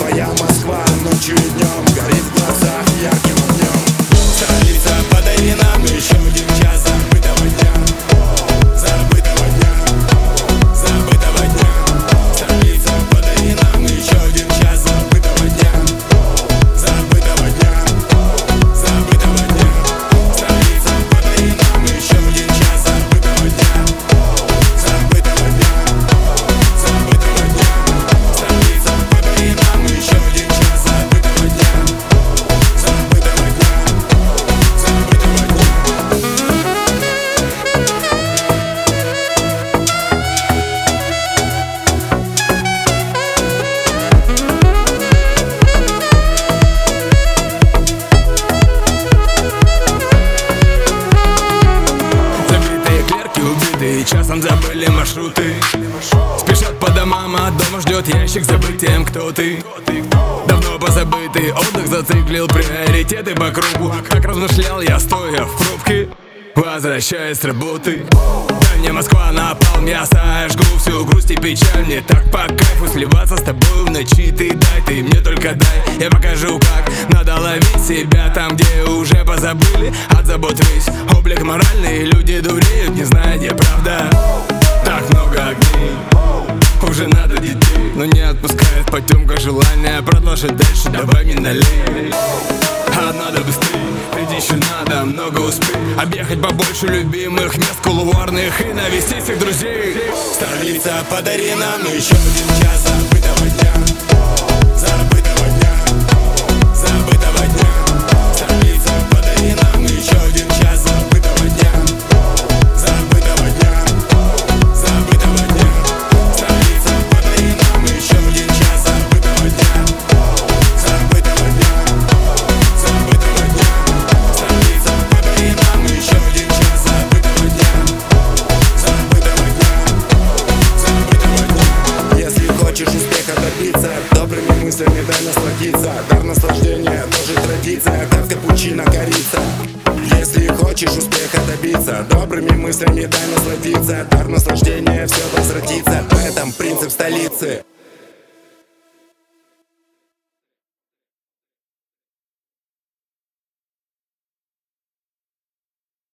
твоя Москва ночью и днем Горит в глазах ярким огнем Царица, подай вина, мы еще кто ты? Давно позабытый отдых зациклил приоритеты по кругу. Как размышлял я, стоя в пробке Возвращаясь с работы. Мне Москва напал, я сожгу всю грусть и печаль. Мне так по кайфу сливаться с тобой в ночи. Ты дай, ты мне только дай Я покажу, как надо ловить себя Там, где уже позабыли. От забот весь Облик моральный, люди дуреют, не зная, где правда Так много огней. Уже надо детей. Но не отпускает потемка желания Продолжить дальше, давай не налей. А надо быстрее, ведь еще надо много успеть Объехать побольше любимых мест кулуарных. И навестить всех друзей. Столица, подари нам еще один час мыслями дай насладиться. Дар наслаждения тоже традиция. Как капучино корица. Если хочешь успеха добиться Добрыми мыслями дай насладиться. Дар наслаждения все возвратится. В этом принцип столицы